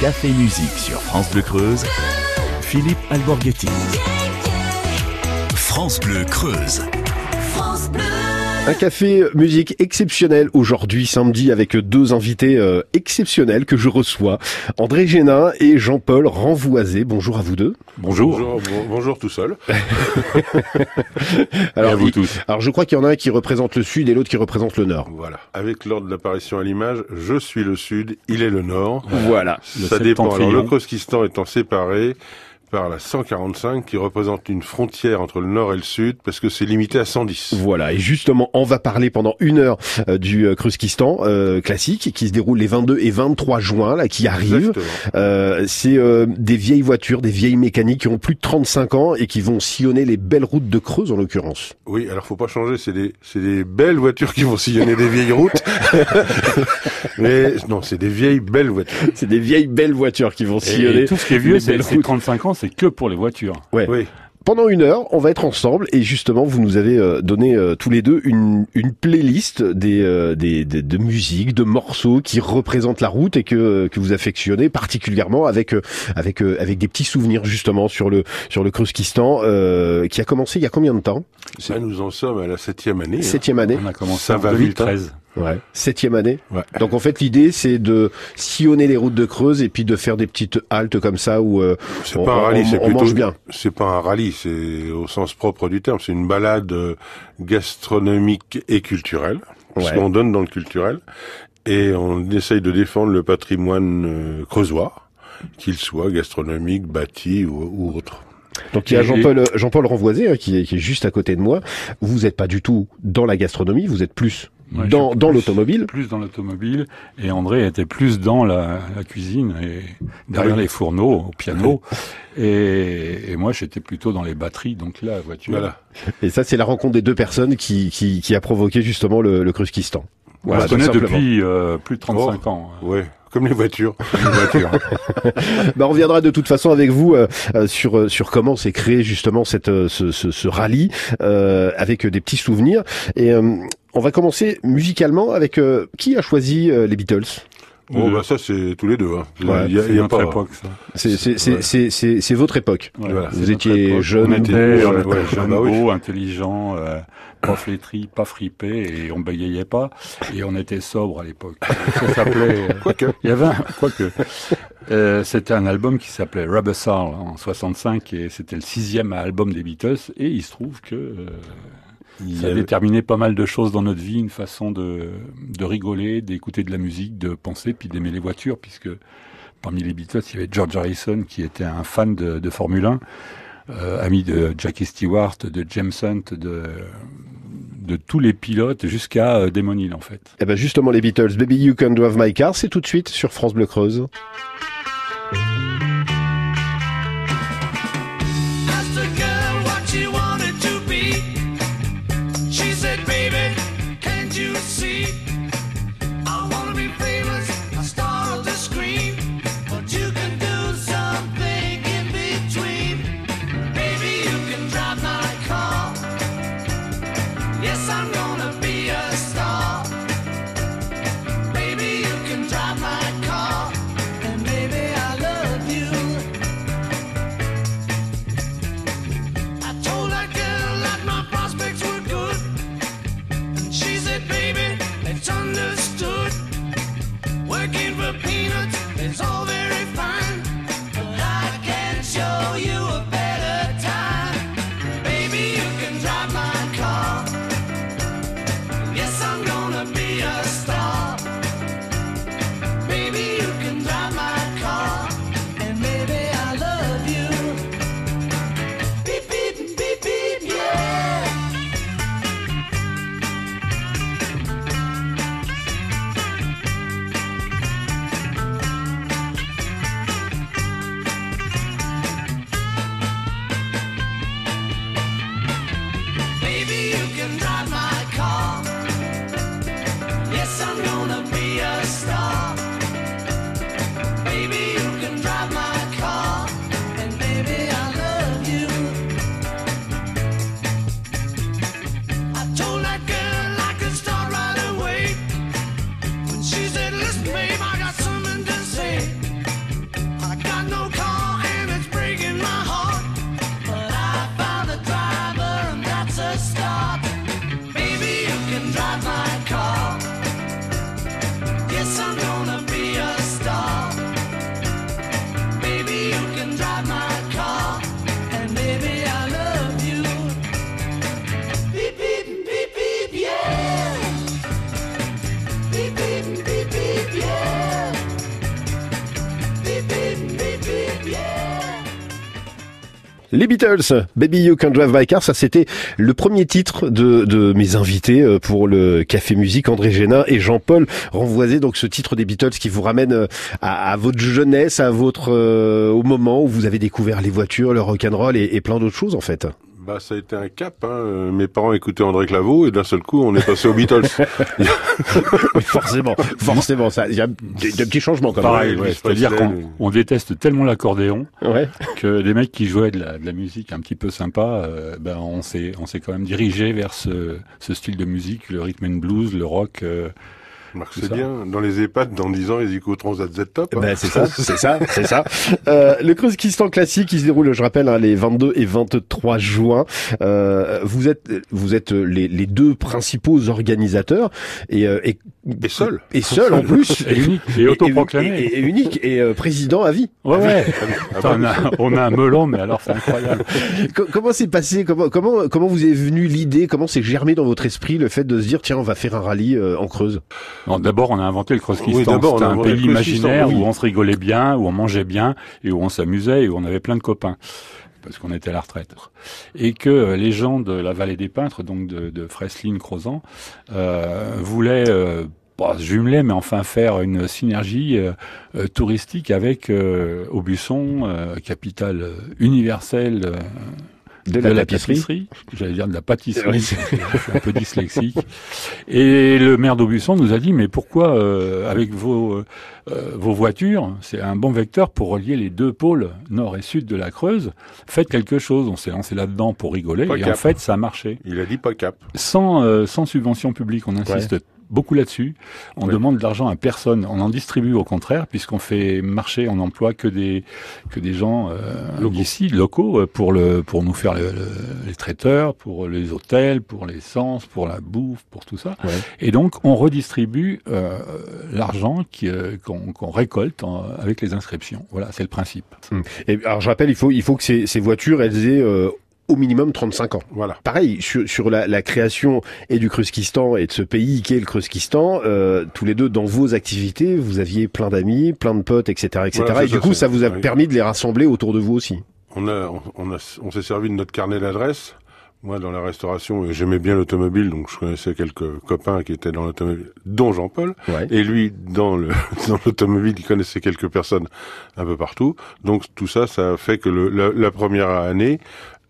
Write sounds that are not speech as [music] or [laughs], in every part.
Café Musique sur France Bleu Creuse. Philippe Alborghetti. France Bleu Creuse. Un café musique exceptionnel aujourd'hui samedi avec deux invités euh, exceptionnels que je reçois, André Génin et Jean-Paul Renvoisé. Bonjour à vous deux. Bonjour. Bonjour, bonjour tout seul. [laughs] alors, et à vous tous. Alors je crois qu'il y en a un qui représente le sud et l'autre qui représente le nord. Voilà. Avec l'ordre d'apparition à l'image, je suis le sud, il est le nord. Voilà. Ça dépend. Alors le Kroskistan étant séparé, par la 145 qui représente une frontière entre le nord et le sud parce que c'est limité à 110. Voilà, et justement, on va parler pendant une heure euh, du euh, Kruskistan euh, classique qui se déroule les 22 et 23 juin, là, qui arrive. Euh, c'est euh, des vieilles voitures, des vieilles mécaniques qui ont plus de 35 ans et qui vont sillonner les belles routes de Creuse en l'occurrence. Oui, alors faut pas changer, c'est des, c'est des belles voitures qui vont sillonner des vieilles routes. [laughs] Mais non, c'est des vieilles belles voitures. C'est des vieilles belles voitures qui vont sillonner. Et tout ce qui est vieux, c'est 35 ans c'est que pour les voitures. Ouais. Oui. Pendant une heure, on va être ensemble et justement, vous nous avez euh, donné euh, tous les deux une, une playlist des, euh, des, des, de musique, de morceaux qui représentent la route et que, que vous affectionnez particulièrement avec avec avec des petits souvenirs justement sur le sur le Kruskistan qui a commencé il y a combien de temps? Ça, nous en sommes à la septième année. Hein. Septième année. On a commencé en 2013. Ouais. Septième année. Ouais. Donc en fait l'idée c'est de sillonner les routes de Creuse et puis de faire des petites haltes comme ça où euh, c'est pas un rallye, c'est plutôt mange bien. C'est pas un rallye, c'est au sens propre du terme, c'est une balade gastronomique et culturelle, parce qu'on donne dans le culturel et on essaye de défendre le patrimoine euh, creusois, qu'il soit gastronomique, bâti ou, ou autre. Donc il y a Jean-Paul Jean-Paul Renvoisé hein, qui, est, qui est juste à côté de moi. Vous n'êtes pas du tout dans la gastronomie, vous êtes plus Dans, dans l'automobile. Plus dans l'automobile. Et André était plus dans la, la cuisine et derrière oui. les fourneaux, au piano. [laughs] et, et, moi, j'étais plutôt dans les batteries, donc la voiture. Voilà. Et ça, c'est la rencontre des deux personnes qui, qui, qui a provoqué justement le, le Kruskistan. Voilà, on se connaît depuis euh, plus de 35 oh, ans. Ouais. Comme les voitures. [laughs] Comme les voitures. [laughs] bah, on reviendra de toute façon avec vous euh, sur sur comment s'est créé justement cette ce, ce, ce rallye euh, avec des petits souvenirs et on va commencer musicalement avec euh, qui a choisi euh, les Beatles? Oh bah ça c'est tous les deux. Hein. Ouais, il y a, il y a notre pas... époque. C'est ouais. votre époque. Ouais, voilà, vous étiez jeune, on était euh, ouais, jeune, bah, beau, intelligent, euh, pas flétri, pas fripé et on bégayait pas et on était sobre à l'époque. Ça s'appelait. quoique. Il y avait un, quoique. Euh, c'était un album qui s'appelait Rubber Soul en 65 et c'était le sixième album des Beatles et il se trouve que euh, il ça a déterminé pas mal de choses dans notre vie, une façon de, de rigoler, d'écouter de la musique, de penser, puis d'aimer les voitures, puisque parmi les Beatles, il y avait George Harrison qui était un fan de, de Formule 1, euh, ami de Jackie Stewart, de James Hunt, de, de tous les pilotes jusqu'à euh, Damon Hill en fait. Et ben justement les Beatles, Baby You Can Drive My Car, c'est tout de suite sur France Bleu Creuse. Les Beatles, Baby You Can Drive My Car, ça c'était le premier titre de, de mes invités euh, pour le Café Musique, André Génin et Jean-Paul Renvoisé. Donc ce titre des Beatles qui vous ramène euh, à, votre jeunesse, à votre euh, au moment où vous avez découvert les voitures, le rock'n'roll et, et plein d'autres choses en fait. Bah, ça a été un cap. Hein. Mes parents écoutaient André Claveau et d'un seul coup, on est passé aux Beatles. [laughs] forcément, [laughs] forcément, ça. Il y a des, petits changements quand Pareil, même. C'est-à-dire qu'on déteste tellement l'accordéon que des mecs qui jouaient de la, musique un petit peu sympa, euh, ben on s'est on s'est quand même dirigé vers ce, ce, style de musique, le rhythm and blues, le rock. Euh, c'est bien. Dans les EHPAD, dans 10 ans, ils écouteront ZZ Top. Hein. Ben, c'est ça, c'est ça, [laughs] c'est ça. Euh, le Kyrgyzstan classique, il se déroule, je rappelle, hein, les 22 et 23 juin. Euh, vous êtes, vous êtes les, les deux principaux organisateurs et, euh, et, et seul, et seul en plus, [laughs] et unique, et autoproclamé, et, et, unique et euh, président à vie. Ouais, ouais. Ah on, a, on a un melon, mais alors c'est incroyable. [laughs] comment s'est passé Comment, comment, comment vous est venu l'idée Comment s'est germé dans votre esprit le fait de se dire tiens, on va faire un rallye euh, en Creuse? D'abord, on a inventé le Krosskistan. C'était un pays imaginaire où on se rigolait bien, où on mangeait bien, et où on s'amusait, et où on avait plein de copains parce qu'on était à la retraite, et que euh, les gens de la vallée des peintres, donc de, de Freslin, Crozan, euh, voulaient euh, pas jumeler, mais enfin faire une synergie euh, touristique avec Aubusson, capitale universelle de, la, pâtisserie, j'allais dire de la pâtisserie, je suis [laughs] un peu dyslexique. Et le maire d'Aubusson nous a dit, mais pourquoi euh, avec vos, euh, vos voitures, c'est un bon vecteur pour relier les deux pôles nord et sud de la Creuse, faites quelque chose. On s'est lancé là-dedans pour rigoler, et en fait ça a marché. Il a dit pas cap. Sans, euh, sans subvention publique, on insiste beaucoup là-dessus. On demande de l'argent à personne. On en distribue au contraire, puisqu'on fait marcher, on emploie que des que des gens euh, locaux euh, pour le pour nous faire les traiteurs, pour les hôtels, pour l'essence, pour la bouffe, pour tout ça. Et donc on redistribue euh, l'argent euh, qu'on récolte avec les inscriptions. Voilà, c'est le principe. Hum. Et alors je rappelle, il faut il faut que ces, ces voitures elles aient au minimum 35 ans. Voilà. Pareil, sur, sur la, la, création et du Kyrgyzstan et de ce pays qui est le Kyrgyzstan, euh, tous les deux dans vos activités, vous aviez plein d'amis, plein de potes, etc., etc. et du coup, ça vous a permis de les rassembler autour de vous aussi. On a, on, a, on s'est servi de notre carnet d'adresses. Moi, dans la restauration, j'aimais bien l'automobile, donc je connaissais quelques copains qui étaient dans l'automobile, dont Jean-Paul. Et lui, dans le [laughs] dans l'automobile, il connaissait quelques personnes un peu partout. Donc tout ça, ça a fait que le, la, la, première année,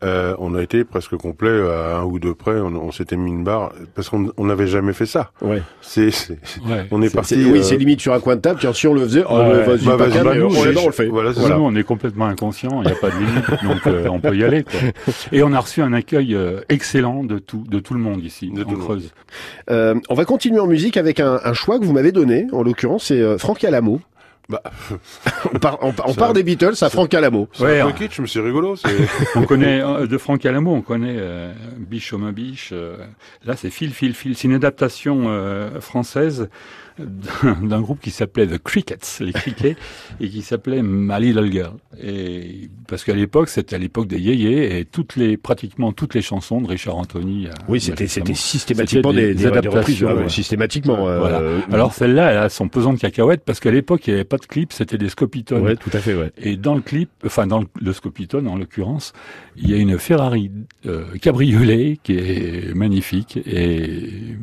euh, on a été presque complet à un ou deux près. On, s'était mis une barre parce qu'on n'avait jamais fait ça. Ouais. C'est, on est, parti. oui, euh, c'est limite sur un coin de table. Tiens, si on le faisait, oh, vas-y, bah, vas bah, nous, on, on le fait. Voilà, Nous, on est complètement inconscient. Il n'y a pas de limite, donc euh, on peut y aller. Quoi. [laughs] Et on a reçu un accueil euh, excellent de tout, de tout le monde ici, de en Creuse. on va continuer en musique avec un, un choix que vous m'avez donné. En l'occurrence, c'est Franck Alamo. Bah, [laughs] on part, on, part des Beatles à Franck Alamo. Ouais, un peu kitsch, mais c'est rigolo. [laughs] on connaît [laughs] euh, de Franck Alamo, on connaît euh, Biche au biche. Euh, là, c'est Phil, Phil, Phil. C'est une adaptation euh, française d'un groupe qui s'appelait The Crickets, les crickets, [laughs] et qui s'appelait My Little Girl. Et parce qu'à l'époque, c'était à l'époque des yéyés, et toutes les, pratiquement toutes les chansons de Richard Anthony. Oui, c'était, c'était systématiquement des, des, adaptations, reprises, systématiquement. voilà. Euh, Alors celle-là, elle a son pesant de cacahuètes parce qu'à l'époque, il n'y avait pas de clip, c'était des scopitones. Ouais, tout à fait, ouais. Et dans le clip, enfin dans le, scopitone en l'occurrence, il y a une Ferrari euh, cabriolet qui est magnifique et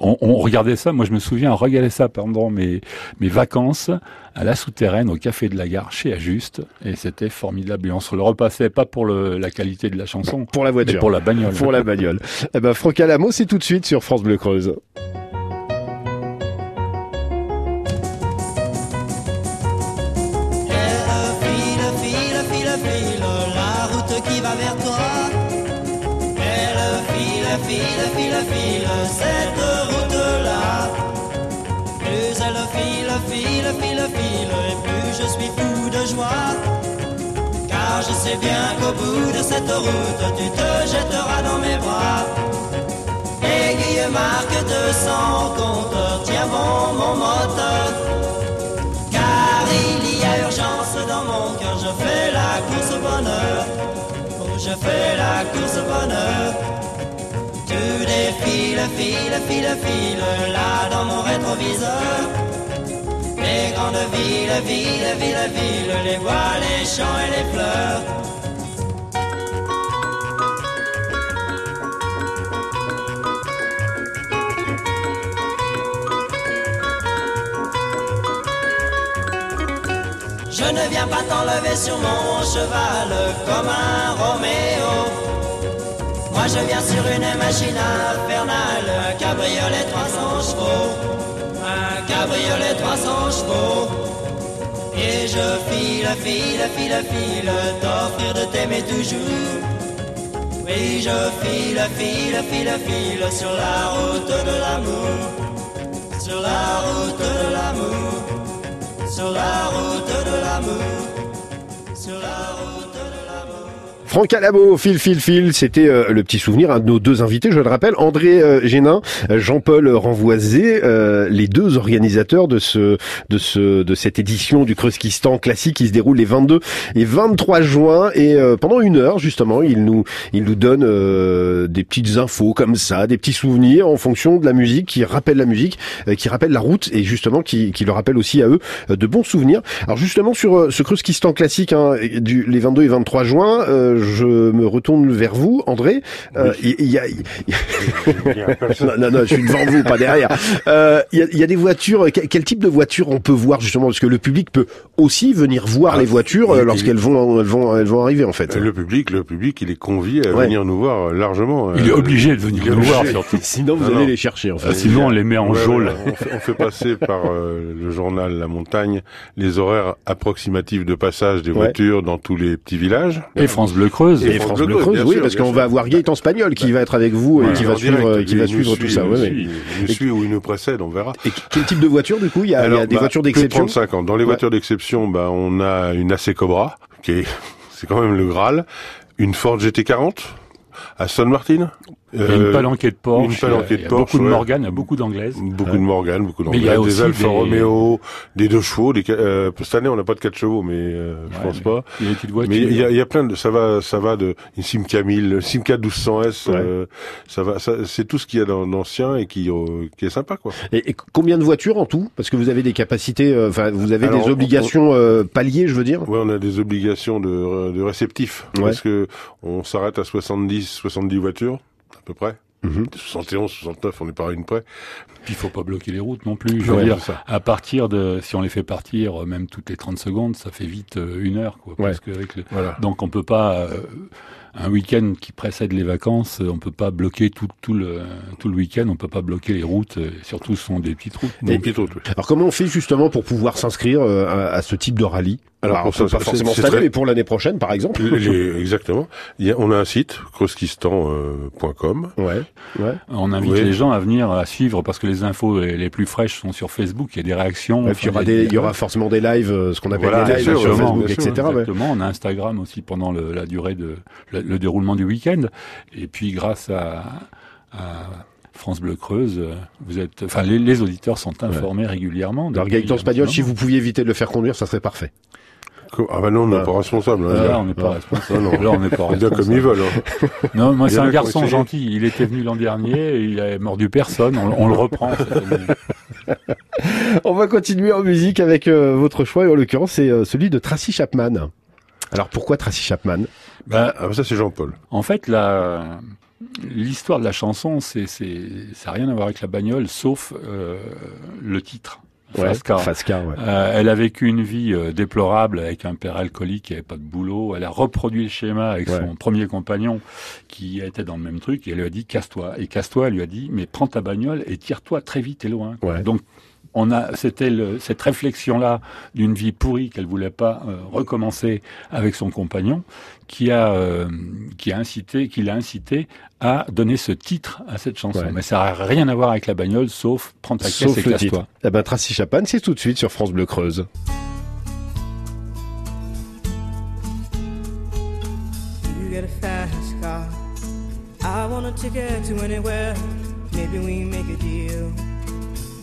on, on, regardait ça, moi je me souviens, on regardait ça pendant mes, mes vacances à la souterraine au café de la gare chez Ajuste et c'était formidable et on se le repassait pas pour le, la qualité de la chanson, pour la voiture, mais pour la bagnole. Pour la bagnole. eh ben Franck Alamo, c'est tout de suite sur France Bleu Creuse. file, file, file, cette je sais bien qu'au bout de cette route, tu te jetteras dans mes bras. Aiguille marque de son compteur, tiens bon mon moteur. Car il y a urgence dans mon cœur, je fais la course au bonheur. Oh, je fais la course au bonheur. Tu défiles, file, file, file, là dans mon rétroviseur les grandes villes, villes, villes, villes, les voix, les chants et les fleurs. Je ne viens pas t'enlever sur mon cheval comme un Roméo. Moi je viens sur une machine infernale, un cabriolet 300 chevaux cabriolet 300 chevaux. Et je file, file, file, file, t'offrir de t'aimer toujours. Oui, je file, file, file, file sur la route de l'amour, sur la route de l'amour, sur la route de l'amour, Franck Alamo, fil, fil, fil, c'était euh, le petit souvenir un de nos deux invités, je le rappelle, André euh, Génin, euh, Jean-Paul Renvoisé, euh, les deux organisateurs de ce, de ce, de cette édition du Kreuskistan classique qui se déroule les 22 et 23 juin et euh, pendant une heure justement, ils nous, ils nous donnent euh, des petites infos comme ça, des petits souvenirs en fonction de la musique qui rappelle la musique, qui rappelle la route et justement qui, qui leur rappelle aussi à eux de bons souvenirs. Alors justement sur ce Kreuskistan classique, hein, du, les 22 et 23 juin, je me retourne vers vous, André. Euh, Il il y, a, non, [laughs] non, non, je suis devant vous, pas derrière. Euh, Il y, a, il y a des voitures. Quel, quel type de voiture on peut voir justement? Parce que le public peut aussi venir voir Ah, les voitures euh, lorsqu'elles vont, elles vont, elles vont arriver en fait. Le public, le public, il est convié à Ouais. venir nous voir largement. Il est Euh, obligé de venir nous voir, surtout. [laughs] Sinon, vous Non, allez non. les chercher en fait. Ah, sinon, on les met en Ouais, geôle. ouais, on, fait, on fait passer [laughs] par euh, le journal La Montagne les horaires approximatifs de passage des Ouais. voitures dans tous les petits villages. Et France Bleu Creuse. Et Et France France Bleu Bleu, Creuse, oui, sûr, parce qu'on va avoir Gaëtan Spagnol qui va être avec vous et Ouais, qui va suivre, euh, qui va il nous suivre tout suit, ça. Il suit, il nous suit ou il nous précède, on verra. Et quel type de voiture du coup? Il y a, des bah, voitures d'exception 35 ans. Dans les voitures d'exception, bah, on a une AC Cobra, qui est, [laughs] c'est quand même le Graal, une Ford GT40, Aston Martin, Il y a euh, une palanquée de Porsche. une palanquée de Porsche, beaucoup de. Morgan, beaucoup d'anglaises. beaucoup de Morgan, beaucoup Mais il y a d'anglais, aussi des Alfa des- Romeo, des deux chevaux, des, euh, cette année on n'a pas de 4 chevaux, mais euh, je Ouais, pense mais pas. Il y a voitures. Mais il y a, il y a plein de, ça va, ça va de une Simca 1000, le Simca 1200S, Ouais. euh, ça va, ça, c'est tout ce qu'il y a dans l'ancien et qui, euh, qui est sympa quoi. Et, et combien de voitures en tout? Parce que vous avez des capacités, euh, enfin vous avez Alors, des on- obligations euh, paliers, je veux dire? Ouais, on a des obligations de, de réceptifs parce que on s'arrête à 70, 70 voitures peu près. Mhm. 71, 69, on n'est pas à une près. Puis il faut pas bloquer les routes non plus. Je Ouais, veux dire, à partir de, si on les fait partir euh, même toutes les 30 secondes, ça fait vite euh, une heure, quoi. Ouais. Parce que avec le, Voilà. donc on peut pas, euh, un week-end qui précède les vacances, on peut pas bloquer tout, tout le, tout le week-end, on peut pas bloquer les routes, surtout ce sont des petites routes. Des petites routes, oui. Alors comment on fait justement pour pouvoir s'inscrire à, à ce type de rallye? Alors, Alors, pour ça, pas forcément cette année, très- mais pour l'année prochaine, par exemple. Les- exactement. Il y a, on a un site, creuskistan.com. Ouais, ouais. On invite les gens à venir à suivre parce que les infos les, les plus fraîches sont sur Facebook. Il y a des réactions. Et puis il y aura des, il y aura forcément des lives, euh, ce qu'on appelle Voilà, des lives sûr, sur Facebook, sûr, etc. ouais. Exactement. On a Instagram aussi pendant le, la durée de le, le déroulement du week-end. Et puis grâce à, à France Bleu Creuse, euh, vous êtes, enfin les, les auditeurs sont informés régulièrement. Alors Gaëtan Spagnol, si vous pouviez éviter de le faire conduire, ça serait parfait. Ah bah non, on n'est pas responsable. hein. Là, on n'est pas Ah. responsable. Là, on n'est pas comme ils veulent. hein. [laughs] Non, moi, c'est un garçon gentil. Il était venu l'an dernier, il a mordu personne. On, on le reprend. [laughs] On va continuer en musique avec euh, votre choix, et en l'occurrence, c'est euh, celui de Tracy Chapman. Alors pourquoi Tracy Chapman? Bah, Ah ça c'est Jean-Paul. En fait, la, l'histoire de la chanson, c'est, c'est, ça n'a rien à voir avec la bagnole, sauf euh, le titre. Ouais. Euh, elle a vécu une vie euh, déplorable avec un père alcoolique qui avait pas de boulot. Elle a reproduit le schéma avec Ouais. son premier compagnon qui était dans le même truc et elle lui a dit casse-toi. Et casse-toi, elle lui a dit mais prends ta bagnole et tire-toi très vite et loin. Ouais. Donc on a, c'était le- cette réflexion-là d'une vie pourrie qu'elle voulait pas euh, recommencer avec son compagnon, qui a, euh, qui a incité, qui l'a incité à donner ce titre à cette chanson. Ouais. Mais ça n'a rien à voir avec la bagnole, sauf prends ta caisse Sauf et le casse-toi. Eh ben, Tracy Chapman, c'est tout de suite sur France Bleu Creuse. You get a fast car. I want a ticket to anywhere. Maybe we make a deal.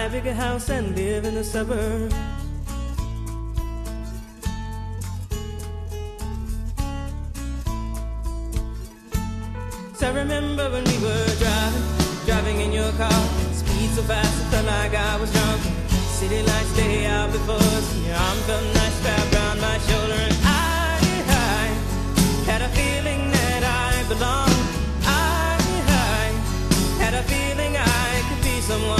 buy a bigger house and live in the suburbs. So I remember when we were driving, driving in your car. Speed so fast, I felt like I was drunk. City lights lay out before us, your arm felt nice wrapped around my shoulder. And I, I had a feeling that I belonged. I, I had a feeling I could be someone,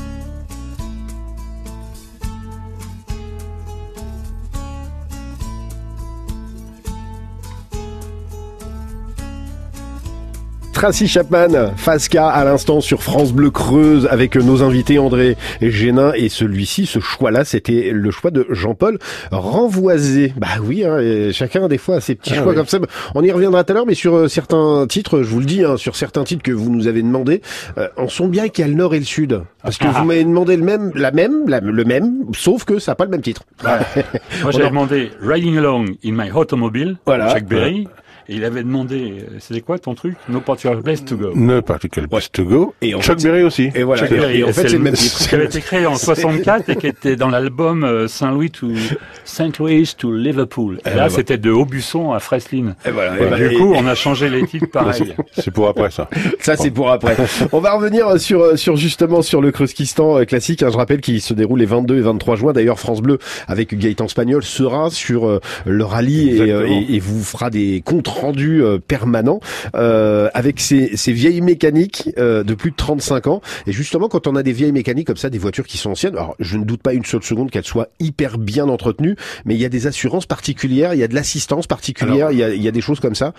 Tracy Chapman, Fasca à l'instant sur France Bleu Creuse avec nos invités André Génin et celui-ci, ce choix-là, c'était le choix de Jean-Paul Renvoisé. Bah oui, hein, et chacun des fois a ses petits Ah choix oui. comme ça. On y reviendra tout à l'heure, mais sur euh, certains titres, je vous le dis, hein, sur certains titres que vous nous avez demandé, euh, on sent bien qu'il y a le nord et le sud. Parce que vous m'avez demandé le même, la même, la- le même, sauf que ça n'a pas le même titre. [laughs] Moi, On j'avais demandé Riding Along in My Automobile, Voilà. Chuck Berry. Et il avait demandé, euh, c'était quoi ton truc? No particular place to go. No particular place to go. Et Chuck fait- Berry aussi. Et voilà. Berry, et en fait, c'est le même titre. Qui avait été créé en [laughs] 64 et qui était dans l'album euh, Saint-Louis to Saint Louis to Liverpool. Et là, voilà. c'était de Aubusson à Freslin. Et voilà, Et et bah, du et- coup, [laughs] on a changé les titres Bah, pareil. c'est- pour après ça. [laughs] Ça c'est pour après. On va revenir sur sur justement sur le Kreuskistan euh, classique. hein. je rappelle qu'il se déroule les 22 et 23 juin. D'ailleurs France Bleu avec Gaëtan Spagnol sera sur euh, le rallye euh, et, et vous fera des comptes rendu euh, permanent euh, avec ces, ces vieilles mécaniques euh, de plus de 35 ans. Et justement, quand on a des vieilles mécaniques comme ça, des voitures qui sont anciennes, alors je ne doute pas une seule seconde qu'elles soient hyper bien entretenues, mais il y a des assurances particulières, il y a de l'assistance particulière, Alors- il, y a, il y a des choses comme ça.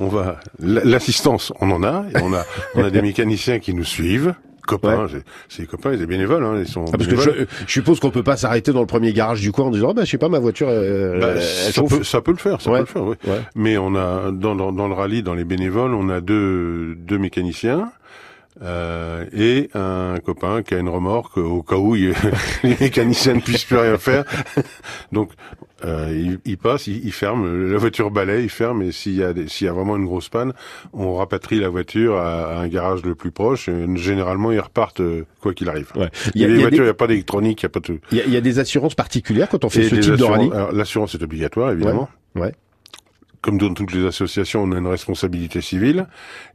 On va l'assistance, on en a, et on a on a des mécaniciens qui nous suivent, copains, j'ai- c'est des copains, des bénévoles, hein, ils sont Ah, parce que bénévoles. je, je suppose qu'on peut pas s'arrêter dans le premier garage du coin en disant, ah, bah, je sais pas, ma voiture, euh, Bah, elle ça, peut, ça peut le faire, ça Ouais. peut le faire, oui. Ouais. Mais on a dans, dans, dans le rallye, dans les bénévoles, on a deux deux mécaniciens. euh, et un copain qui a une remorque au cas où il- [laughs] les mécaniciens ne puissent plus rien faire. [laughs] Donc euh, il, il passe, il, il ferme, la voiture balaye, il ferme et s'il y a des- s'il y a vraiment une grosse panne, on rapatrie la voiture à, à un garage le plus proche. Et généralement ils repartent euh, quoi qu'il arrive. Ouais. Il y a, a voitures, il des- n'y a pas d'électronique, il n'y a pas de il y a- il y a des assurances particulières quand on fait et ce des type de rallye. alors, L'assurance est obligatoire, évidemment. Ouais. Ouais. Comme dans toutes les associations, on a une responsabilité civile.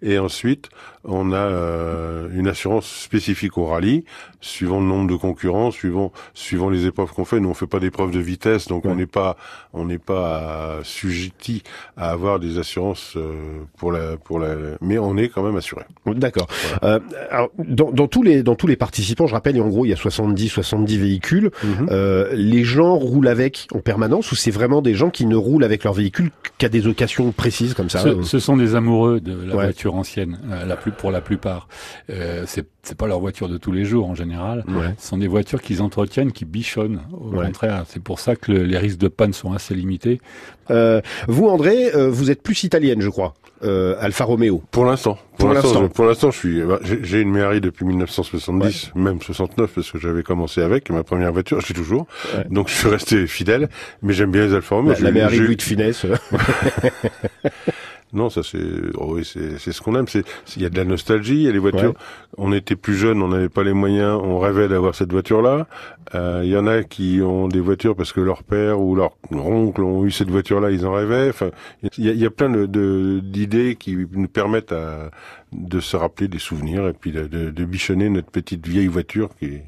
Et ensuite, on a euh, une assurance spécifique au rallye, suivant le nombre de concurrents, suivant suivant les épreuves qu'on fait. Nous, on fait pas d'épreuves de vitesse, donc Ouais. on n'est pas on n'est pas euh, sujetti à avoir des assurances euh, pour la pour la. Mais on est quand même assuré. D'accord. Euh, alors, dans, dans tous les dans tous les participants, je rappelle, en gros, il y a 70 70 véhicules. Euh, les gens roulent avec en permanence ou c'est vraiment des gens qui ne roulent avec leur véhicule qu'à des occasions précises comme ça Ce, euh ce sont des amoureux de la Ouais. voiture ancienne, euh, la plus pour la plupart. Euh, c'est c'est pas leur voiture de tous les jours en général. Ouais. Ce sont des voitures qu'ils entretiennent, qui bichonnent. Au Ouais. contraire, c'est pour ça que le- les risques de panne sont assez limités. Euh, vous, André, euh, vous êtes plus italienne, je crois. Euh, Alfa Romeo. Pour l'instant. Pour Pour l'instant, pour l'instant, je suis. bah, j'ai j'ai une Méhari depuis 1970, même 69 parce que j'avais commencé avec ma première voiture. Je suis toujours. Ouais. Donc je suis resté fidèle. Mais j'aime bien les Alfa Romeo. La, J'ai- la Méhari j'ai- Louis de finesse. [laughs] [laughs] Non, ça c'est. oh oui, c'est c'est ce qu'on aime. C'est il y a de la nostalgie. Il y a les voitures. Ouais. On était plus jeunes, on n'avait pas les moyens. On rêvait d'avoir cette voiture-là. Euh, Il y en a qui ont des voitures parce que leur père ou leur oncle ont eu cette voiture-là. Ils en rêvaient. Enfin, il y a, y a plein de de- d'idées qui nous permettent à, de se rappeler des souvenirs et puis de, de, de bichonner notre petite vieille voiture qui est.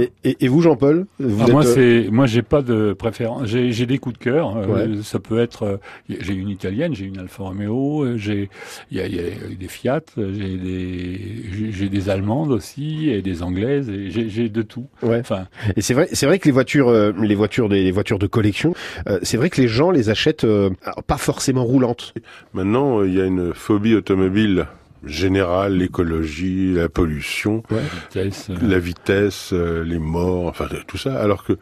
et, et- et vous, Jean-Paul vous Ah, êtes, moi, euh, c'est moi, j'ai pas de préférence. J'ai j'ai des coups de cœur. euh, Ouais. Ça peut être. euh, j'ai une italienne, j'ai une Alfa Romeo, j'ai il y a, il y a des Fiat, j'ai des j'ai- des allemandes aussi et des anglaises et j'ai de tout. Ouais. Enfin, Et c'est vrai, c'est vrai que les voitures, euh, les voitures, des les voitures de collection, euh, c'est vrai que les gens les achètent euh, pas forcément roulantes. Maintenant, euh, il y a une phobie automobile générale, l'écologie, la pollution. vitesse, euh, la vitesse, euh, les morts, enfin tout ça. Alors que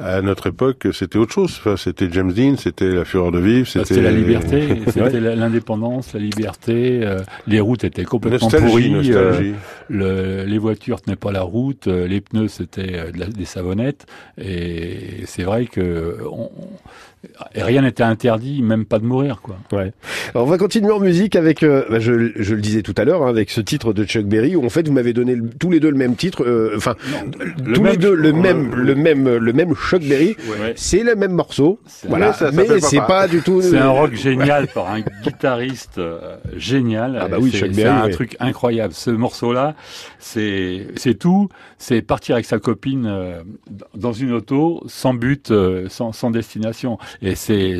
à notre époque, c'était autre chose. Enfin, c'était James Dean, c'était la fureur de vivre, bah, c'était la liberté, [laughs] c'était l'indépendance, la liberté. euh, les routes étaient complètement nostalgie, pourries. euh, nostalgie. le- les voitures tenaient pas la route, euh, les pneus c'était euh, de des savonnettes, et c'est vrai que on- et rien n'était interdit, même pas de mourir quoi. Ouais. Alors on va continuer en musique avec, euh, bah, je, je le disais tout à l'heure, hein, avec ce titre de Chuck Berry où en fait vous m'avez donné le- tous les deux le même titre, euh, enfin tous les deux le même, le même, le même Chuck Berry. Ouais. C'est le même morceau, C'est- voilà. Mais ça mais c'est pas pas du tout. C'est un rock génial par un guitariste euh, génial. Ah bah oui, c'est Chuck c'est Berry, un oui. truc incroyable. Ce morceau-là, c'est c'est tout. C'est partir avec sa copine euh, dans une auto, sans but, euh, sans, sans destination. Et c'est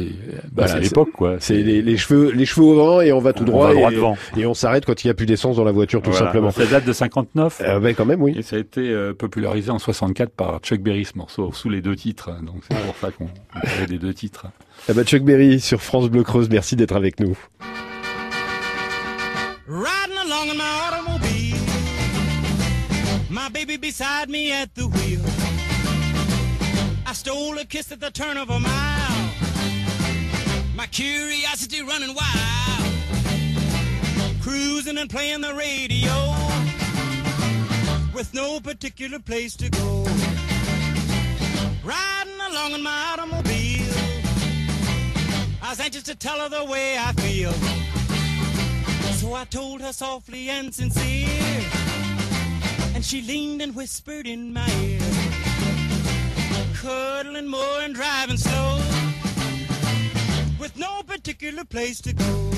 bah, Voilà, c'est l'époque quoi. C'est les, les cheveux, les cheveux au vent et on va tout On droit, va droit et, devant. et on s'arrête quand il y a plus d'essence dans la voiture tout Voilà. simplement. Ça date de 59. Euh, ben quand même oui. Et ça a été euh, popularisé en 64 par Chuck Berry ce morceau sous les deux titres. Donc c'est pour ça qu'on on parlait des deux titres. Eh ben, Chuck Berry sur France Bleu Creuse, merci d'être avec nous. Riding along in my automobile, my baby beside me at the wheel. I stole a kiss at the turn of a mile, my curiosity running wild. Cruising and playing the radio with no particular place to go. Riding along in my automobile, I was anxious to tell her the way I feel. So I told her softly and sincere, and she leaned and whispered in my ear, cuddling more and driving slow, no particular place to go.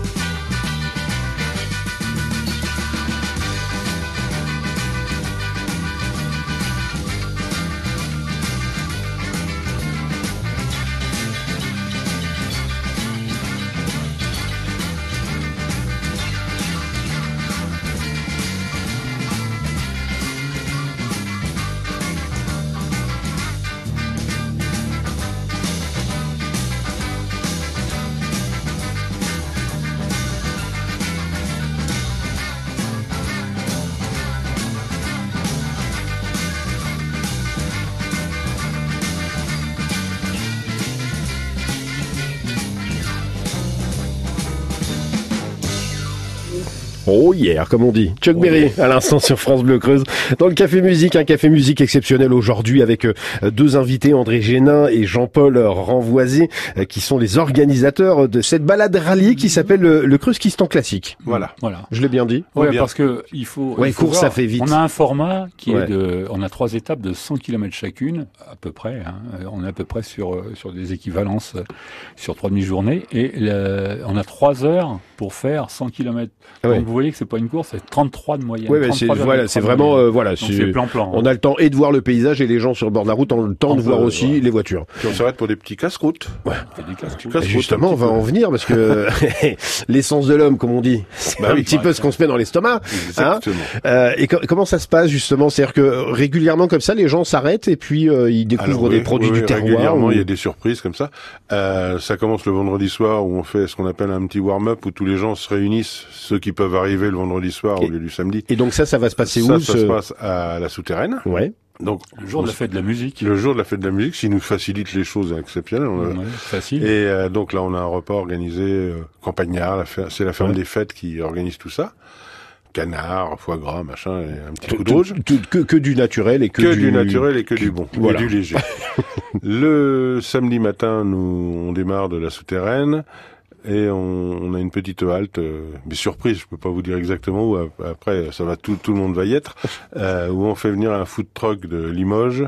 Oh yeah, comme on dit. Chuck Berry, à l'instant sur France Bleu Creuse. Dans le Café Musique, un Café Musique exceptionnel aujourd'hui avec euh, deux invités, André Génin et Jean-Paul Renvoisé, euh, qui sont les organisateurs de cette balade rallye qui s'appelle le, le Creuse-Kistan Classique. Voilà. Voilà. Je l'ai bien dit Ouais, bien. parce que il faut. Ouais, il faut course, voir, ça fait vite. On a un format qui Ouais. est de. On a trois étapes de 100 km chacune, à peu près. hein. Euh, On est à peu près sur euh, sur des équivalences euh, sur trois demi-journées, et le- on a trois heures pour faire 100 km. Ah ouais. Donc vous voyez que c'est pas une course, c'est 33 de moyenne. Mais c'est 33,3 voilà, c'est vraiment euh, voilà, c'est- c'est plan-plan. on a le temps et de voir le paysage et les gens sur le bord de la route, on a le temps On de voir aussi les voitures. Puis on s'arrête pour des petits casse-routes. Des. Casse- justement, on va peu. en venir parce que [laughs] [laughs] l'essence de l'homme, comme on dit, c'est Bah un oui, petit peu ce qu'on se met dans l'estomac. Hein Exactement. Euh, et co- comment ça se passe justement? C'est-à-dire que régulièrement comme ça, les gens s'arrêtent et puis euh, ils découvrent Alors, des produits oui, du terroir. Régulièrement, il y a des surprises comme ça. Euh, ça commence le vendredi soir où on fait ce qu'on appelle un petit warm-up où tous les gens se réunissent, ceux qui peuvent arriver le vendredi soir Et- au lieu du samedi. Et donc ça, ça va se passer ça, où ça ce- se passe à la souterraine. Ouais. Donc, Le jour de la fête de la musique. le jour de la fête de la musique, qui nous facilite les choses exceptionnelles. On a- Ouais, facile. Et euh, donc là, on a un repas organisé euh, campagnard. C'est la ferme Ouais. des fêtes qui organise tout ça. Canard, foie gras, machin, et un petit Tout- coup de rouge. tout- que, que du naturel et que, Que, du... naturel et que du bon, Voilà. et du léger. [laughs] le samedi matin, nous on démarre de la souterraine et on, on a une petite halte, euh, mais surprise, je peux pas vous dire exactement où. ap- Après, ça va tout, tout le monde va y être. [laughs] euh, où on fait venir un food truck de Limoges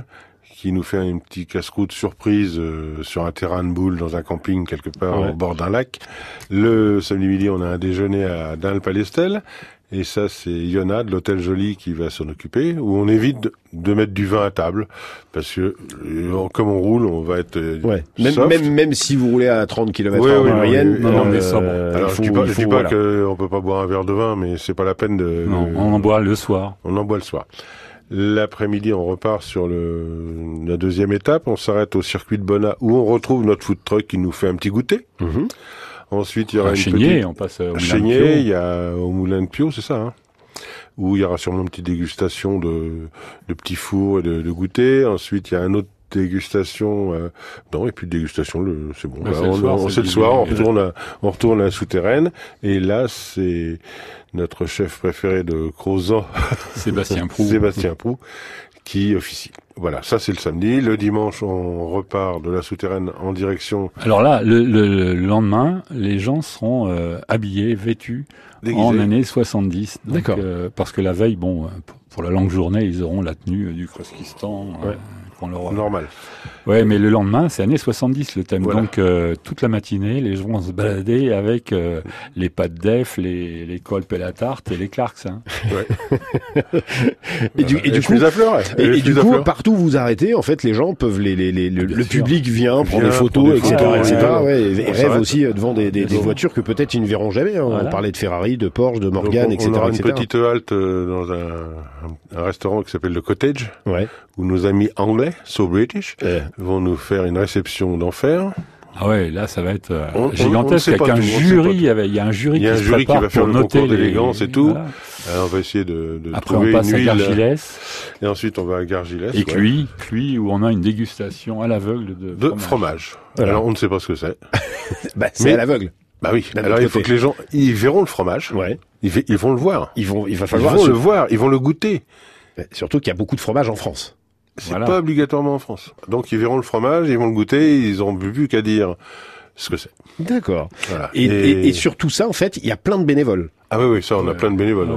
qui nous fait une petite casse-croûte surprise euh, sur un terrain de boule dans un camping quelque part Ouais. au bord d'un lac. Le samedi midi, on a un déjeuner à Dun-le-Palestel. Et ça, c'est Yona de l'hôtel Joly qui va s'en occuper, où on évite de, mettre du vin à table, parce que euh, comme on roule, on va être euh, Ouais. Même, soft. même, même si vous roulez à 30 km Oui, en moyenne, oui, oui. Non, non, mais euh, sobre. Alors je dis faut- pas, il je dis faut, pas voilà. qu'on peut pas boire un verre de vin, mais c'est pas la peine de. Non, de- on en boit le soir. on en boit le soir. L'après-midi, on repart sur le, la deuxième étape. On s'arrête au circuit de Bonnat où on retrouve notre food truck qui nous fait un petit goûter. Mhm. Ensuite, il y aura À une Chénier, petite... on passe au À Moulin de Chénier, Pio. il y a au Moulin de Pio, c'est ça, hein où il y aura sûrement une petite dégustation de, de petits fours et de, de goûter. Ensuite, il y a un autre dégustation. Euh, non, et puis de dégustation, le, c'est bon. Bah, c'est le on, soir, on- le soir, on retourne, à, on retourne à la souterraine. Et là, c'est notre chef préféré de Crozan, Sébastien [laughs] Prou. Sébastien Prou, qui officie. Voilà, ça c'est le samedi. Le dimanche, on repart de la souterraine en direction Alors là, le, le- le lendemain, les gens seront euh, habillés, vêtus en année 70. Donc, D'accord. euh, parce que la veille, bon, euh, pour, la longue journée, ils auront la tenue euh, du Kroskistan. euh, Ouais. Qu'on leur- Normal. Ouais, mais le lendemain, c'est année 70 le thème. Voilà. Donc euh, toute la matinée, les gens vont se balader avec euh, les pâtes d'EF, les, les colpes et la tarte et les Clarks. Hein. [laughs] Et du, et du coup, et, et du coup, partout où vous arrêtez, en fait, les gens peuvent, les, les, les- le, sûr. public vient prendre Vient, des prend photos, des etc., photos, etc. ouais. ouais, et, rêve aussi euh, devant des, des, voitures que peut-être ils ne verront jamais. hein. On parlait de Ferrari, de Porsche, de Donc, Morgan, on, etc., on aura une etc. petite halte dans un, un- un restaurant qui s'appelle le Cottage, Ouais. Où nos amis anglais, so British, Euh, vont nous faire une réception d'enfer. Ah ouais, là ça va être euh, On- on- on gigantesque avec un tout, on jury, il y a un jury Il y a qui un se jury qui prépare va faire pour le noter concours d'élégance et tout. Voilà. Alors, on va essayer de, de Après on trouver passe une à huile. Gargilès Et ensuite, on va à Gargilès. et ouais. Cuit, Cuit où on a une dégustation à l'aveugle de, De fromage. Voilà. Alors, on ne sait pas ce que c'est. [laughs] Bah, c'est Mais- à l'aveugle. Bah oui. Alors, il faut côté. que les gens, ils verront le fromage. Ouais. Ils, ils vont le voir. Ils vont, il va Ils falloir. vont le voir. Ils vont le goûter. Surtout qu'il y a beaucoup de fromage en France. C'est Voilà. pas obligatoirement en France. Donc, ils verront le fromage, ils vont le goûter, ils ont plus qu'à dire ce que c'est. D'accord. Voilà. Et, et, et sur tout ça, en fait, il y a plein de bénévoles. Ah oui, oui, ça, on a Ouais. plein de bénévoles. Ouais,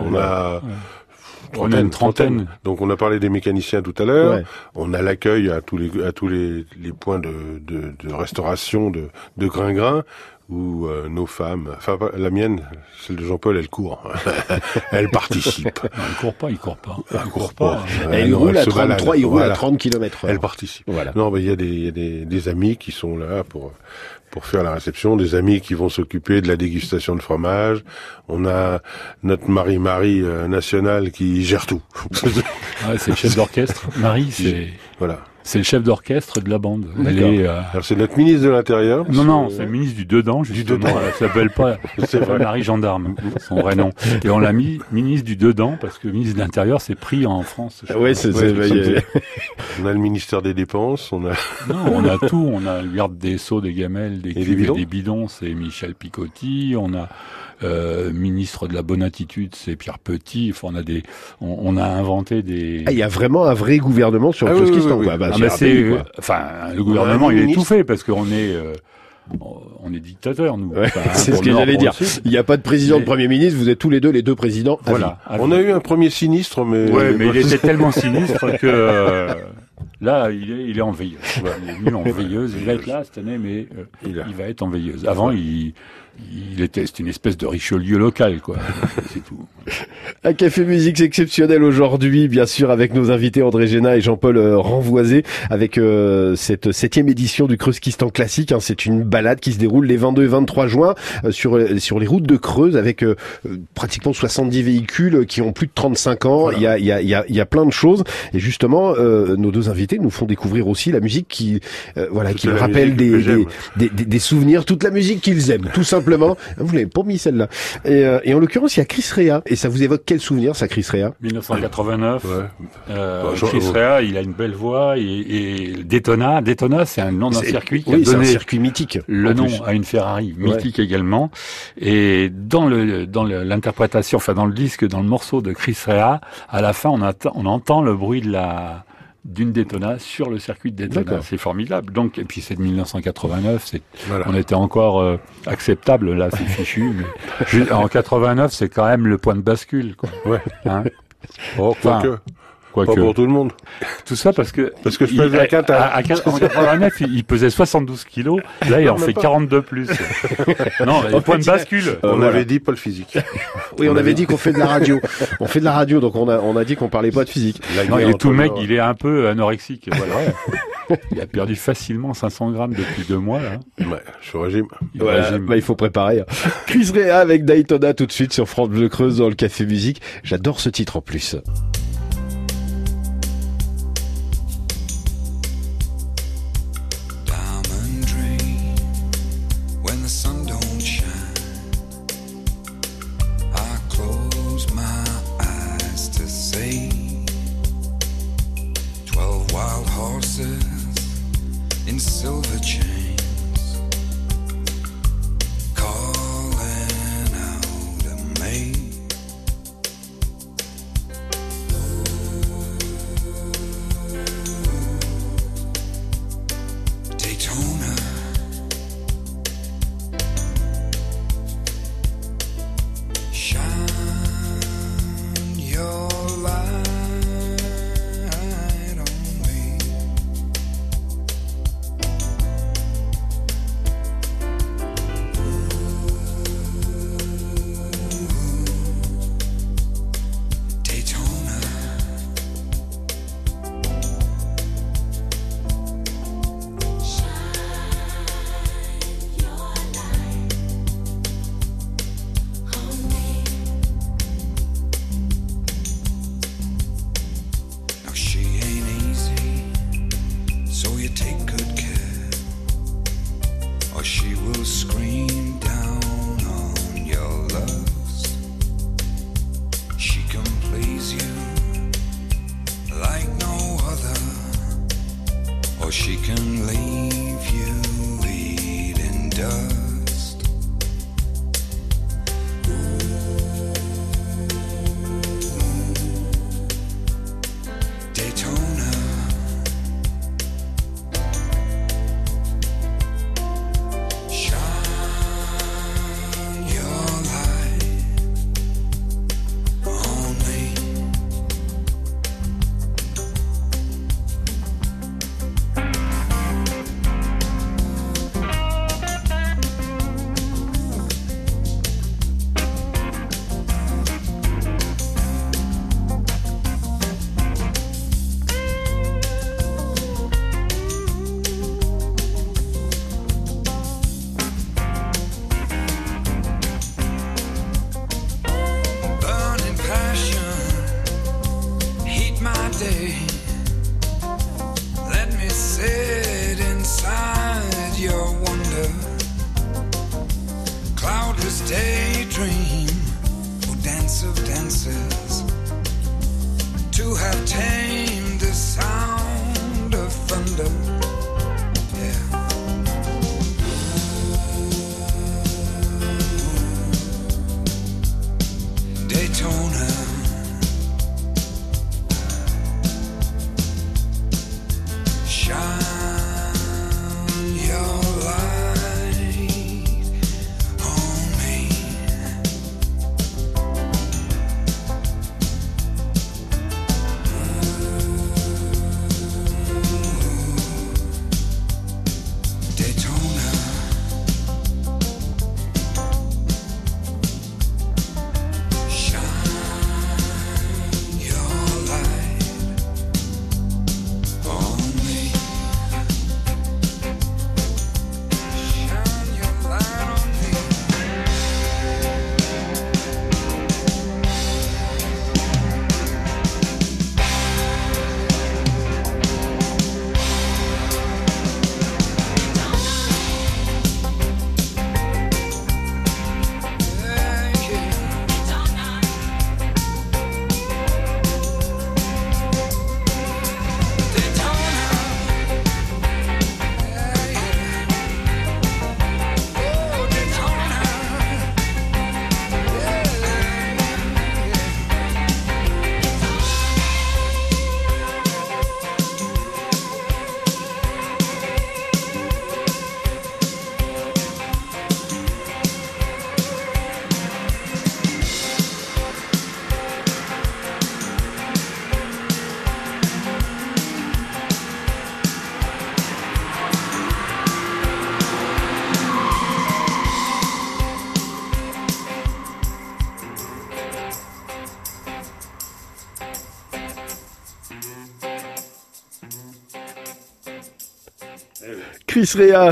on ouais. a une trentaine. Donc on a parlé des mécaniciens tout à l'heure. Ouais. On a l'accueil à tous les à tous les, les points de, de, de restauration de de grain grain où euh, nos femmes, enfin la mienne, celle de Jean-Paul, elle court, [laughs] elle participe. Non, il court pas, il court pas. Elle court pas. Il non, roule elle à se 33, balade. il roule à Voilà. 30 km Elle participe. Voilà. Non, mais il y a des il y a des, des amis qui sont là pour pour faire la réception, des amis qui vont s'occuper de la dégustation de fromage. On a notre Marie-Marie euh, nationale qui gère tout. Ah ouais, c'est le chef d'orchestre. Marie, c'est voilà. C'est le chef d'orchestre de la bande. Elle D'accord. est, euh, Alors c'est notre ministre de l'Intérieur. Non, non, C'est- le ministre du dedans, justement. dedans. Elle s'appelle [laughs] pas. Marie Gendarme, son vrai nom. Et on l'a mis ministre du dedans parce que ministre de l'Intérieur, c'est pris en France. Ouais, crois. c'est, Ouais, c'est- bah, [laughs] On a le ministère des Dépenses, on a [laughs] Non, on a tout. On a le garde des seaux, des gamelles, des cuves bidons des bidons, c'est Michel Picotti. On a euh, ministre de la bonne attitude, c'est Pierre Petit. Enfin, on a des, on, on a inventé des. Ah, il y a vraiment un vrai gouvernement sur Ah le oui, Kyrgyzstan, oui. Bah, Ah, pays, quoi. enfin, le gouvernement, il est tout fait parce qu'on est, euh, on est dictateur, nous. Ouais, Enfin, [laughs] c'est ce que j'allais dire. Il n'y a pas de président, de premier ministre, vous êtes tous les deux les deux présidents. à Voilà. On a eu un premier sinistre, mais Ouais, mais il était tellement sinistre que euh, [laughs] là, il est, il est en veilleuse. Il est venu en [laughs] veilleuse. Il va être là cette année, mais euh, il va être en veilleuse. Avant, il, il était, c'était une espèce de Richelieu local, quoi. [laughs] C'est tout. Un café musique exceptionnel aujourd'hui, bien sûr, avec nos invités André Géna et Jean-Paul euh, Renvoisé, avec euh, cette septième édition du Creuskistan classique. hein. C'est une balade qui se déroule les 22 et 23 juin euh, sur sur les routes de Creuse, avec euh, euh, pratiquement 70 véhicules qui ont plus de 35 ans. Voilà. Il y a il y a il y a, il y a plein de choses. Et justement, euh, nos deux invités nous font découvrir aussi la musique qui euh, voilà Toute qui rappelle des, des, des, des- des souvenirs, toute la musique qu'ils aiment, tout simplement. Vous l'avez pas mis celle-là. Et, euh, et en l'occurrence, il y a Chris Rea. Et ça vous évoque quel souvenir, ça, Chris Rea? 1989. Ouais. Euh, Bah, Chris Rea, il a une belle voix et, et Daytona, Daytona, c'est un nom d'un circuit qui oui, a c'est un donné circuit mythique. le nom plus. à une Ferrari mythique également. Et dans le dans l'interprétation, enfin dans le disque, dans le morceau de Chris Rea, à la fin, on, attend, on entend le bruit de la d'une Daytona sur le circuit de Daytona. C'est formidable. Donc, et puis c'est de 1989, c'est, Voilà. on était encore euh, acceptable là, c'est [laughs] fichu. mais en 89, c'est quand même le point de bascule. Quoi. Ouais. Hein Oh, Enfin, Pas pour tout le monde. tout ça parce que Parce que je il- à- à- à- en 89, il, il pesait 72 kilos. Là, il Non, en fait pas. 42 plus. [laughs] non, le point de bascule. On voilà. avait dit pas le physique. Oui, on, On avait dit qu'on fait de la radio. on fait de la radio, donc on a, on a dit qu'on parlait pas de physique. Non, il est tout mec, il est un peu anorexique. Voilà. il a perdu facilement 500 grammes depuis deux mois. Là. Ouais, je suis au régime. Il régime. bah, il faut préparer. Chris Rea avec Daytona tout de suite sur France Bleu Creuse dans le Café Musique. J'adore ce titre en plus.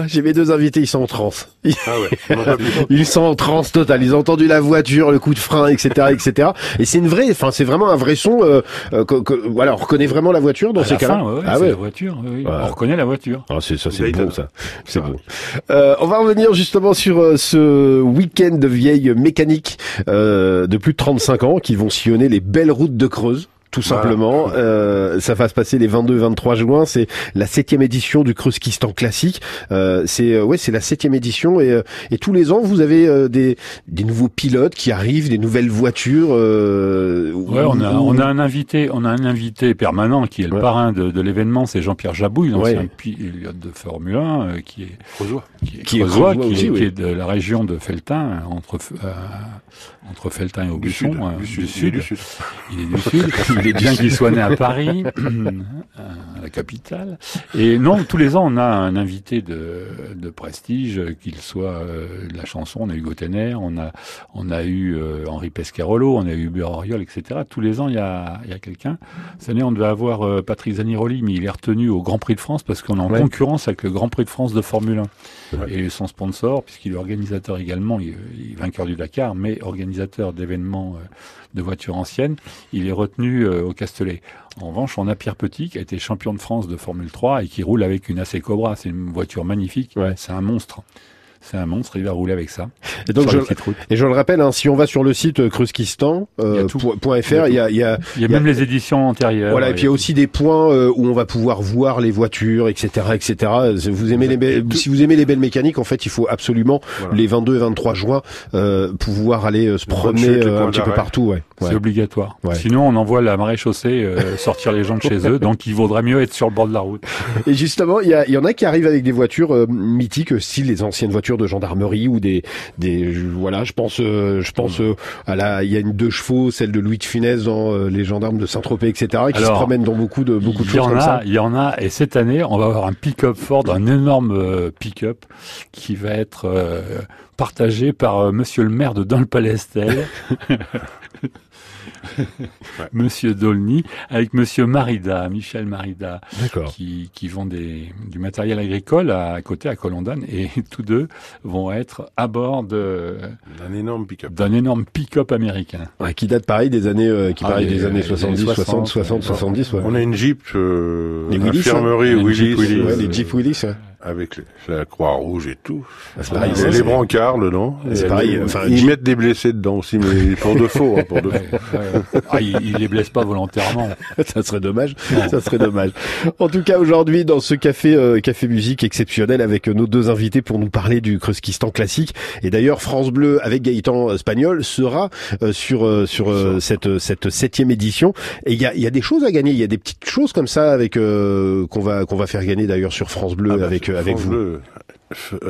J'ai mes deux invités, ils sont en transe. Ils, Ah ouais, [laughs] ils sont en transe totale. Ils ont entendu la voiture, le coup de frein, etc., etc. Et c'est une vraie, enfin, c'est vraiment un vrai son. Euh, euh, que- que- voilà, on reconnaît vraiment la voiture dans À ces cas-là. ouais, ah ouais. la voiture. oui, oui. Ouais. On reconnaît la voiture. Ah, c'est ça, c'est bon ça. C'est bon. Euh, on va revenir justement sur euh, ce week-end de vieilles mécaniques euh, de plus de 35 ans qui vont sillonner les belles routes de Creuse. Tout Voilà. simplement, euh, ça va se passer les 22 et 23 juin. C'est la septième édition du Kreuskistan classique. Euh, c'est euh, ouais, c'est la septième édition et, euh, et tous les ans vous avez euh, des des nouveaux pilotes qui arrivent, des nouvelles voitures. Euh, Ouais, on a, où- on a un invité, on a un invité permanent qui est le Ouais. parrain de, de l'événement, c'est Jean-Pierre Jabouille, l'ancien Ouais. pilote de Formule 1, euh, qui est qui est, Qui est creusois, creusois qui, aussi, est, oui. qui est de la région de Feltin, entre euh, entre Feltin et Du Aubusson, sud. euh, Du sud. Il est du sud. Il est du sud. [laughs] Il est bien qu'il soit né à [laughs] Paris, à [clears throat] la capitale. Et non, tous les ans, on a un invité de, de prestige, qu'il soit euh, de la chanson. On a eu Gauthener, on a, on a eu euh, Henri Pescarolo, on a eu Hubert Auriol, etc. Tous les ans, il y a, il y a quelqu'un. Cette année, on devait avoir euh, Patrick Zaniroli, mais il est retenu au Grand Prix de France parce qu'on est en Ouais. concurrence avec le Grand Prix de France de Formule 1. Ouais. Et son sponsor, puisqu'il est organisateur également, il, il est vainqueur du Dakar, mais organisateur d'événements euh, de voitures anciennes, il est retenu euh, au Castellet. En revanche, on a Pierre Petit, qui a été champion de France de Formule 3 et qui roule avec une AC Cobra. C'est une voiture magnifique. Ouais. C'est un monstre. C'est un monstre, il va rouler avec ça. Et donc je, et je le rappelle, hein, si on va sur le site euh, kreuskistan, Il y a euh, point Il il y a, il y a, Il y a même les éditions antérieures. Voilà, et puis il y a aussi des points euh, où on va pouvoir voir les voitures, etc., etc. Vous aimez les be- si vous aimez les belles mécaniques, en fait, il faut absolument Voilà. les 22 et 23 juin euh, pouvoir aller euh, se promener euh, un petit peu partout. Ouais. C'est obligatoire. Ouais. Sinon, on envoie la marée chaussée euh, [laughs] sortir les gens de chez eux. Donc, il vaudrait mieux être sur le bord de la route. Et justement, il y, y en a qui arrivent avec des voitures euh, mythiques, style les anciennes voitures de gendarmerie ou des, voilà, je pense, euh, je pense euh, à la, il y a une deux chevaux, celle de Louis de Funès dans euh, les gendarmes de Saint-Tropez, etc., qui se promènent dans beaucoup de beaucoup choses en comme a, ça. il y en a, et cette année, on va avoir un pick-up Ford, un énorme pick-up qui va être euh, partagé par euh, Monsieur le maire de Dun-le-Palestel. [laughs] [laughs] Monsieur Dolny, avec Monsieur Marida, Michel Marida, qui, qui vend des, du matériel agricole à, côté à Colondane, et [laughs] tous deux vont être à bord de- Un énorme pick-up. d'un énorme pick-up américain. Ouais, qui date pareil des années, euh, qui Ah, pareil les- des années les 70, années 60, 60, 60, 70, ouais. On a une Jeep, euh, Les Willys, infirmerie hein. Une Willys, Jeep Willys. euh, Ouais, les Jeep Willys, ouais. avec les- la croix rouge et tout. Ah, c'est pareil, les c'est- brancards dedans. C'est Et pareil, les- enfin, ils Jeep- mettent des blessés dedans aussi, mais pour de faux, hein, pour de [laughs] faux. [laughs] Ah, il, il les blesse pas volontairement. [laughs] ça serait dommage. Ça serait dommage. En tout cas, aujourd'hui, dans ce café, euh, café musique exceptionnel avec euh, nos deux invités pour nous parler du Kreuskistan classique. Et d'ailleurs, France Bleu avec Gaëtan euh, Spagnol sera euh, sur euh, sur euh, cette cette septième édition. Et il y a il y a des choses à gagner. Il y a des petites choses comme ça avec euh, qu'on va qu'on va faire gagner d'ailleurs sur France Bleu Ah bah, avec euh, avec France vous. Bleu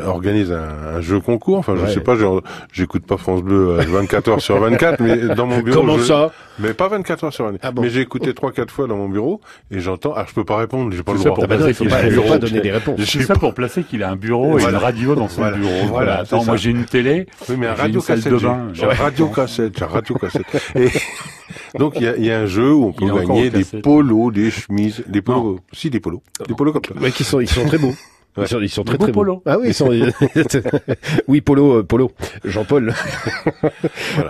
organise un, un jeu concours. Enfin, je Ouais. sais pas, genre, j'écoute pas France Bleu euh, 24 heures sur 24, mais dans mon bureau. Comment je- ça? Mais pas 24 heures sur 24. Ah bon Mais j'ai écouté trois, quatre fois dans mon bureau et j'entends. Ah, je peux pas répondre. J'ai pas le droit. pour Ah bah non, il faut pas, bureau. donner des réponses. Je C'est suis ça pour placer qu'il a un bureau et Voilà. une radio dans son Voilà. bureau. Voilà. Voilà, Attends, moi j'ai une télé. Oui, mais un J'ai radio une salle cassette. de j'ai- bain. J'ai un radio cassette. J'ai un radio cassette. Et [laughs] donc il y a, il y a un jeu où on peut gagner des polos, des chemises, des polos. Si des polos, des polos comme ça. Ouais, qui sont, ils sont très beaux. Ils sont, ils sont très très. Ah oui, ils sont. [laughs] [laughs] oui, polo, euh, polo. Jean-Paul. [laughs]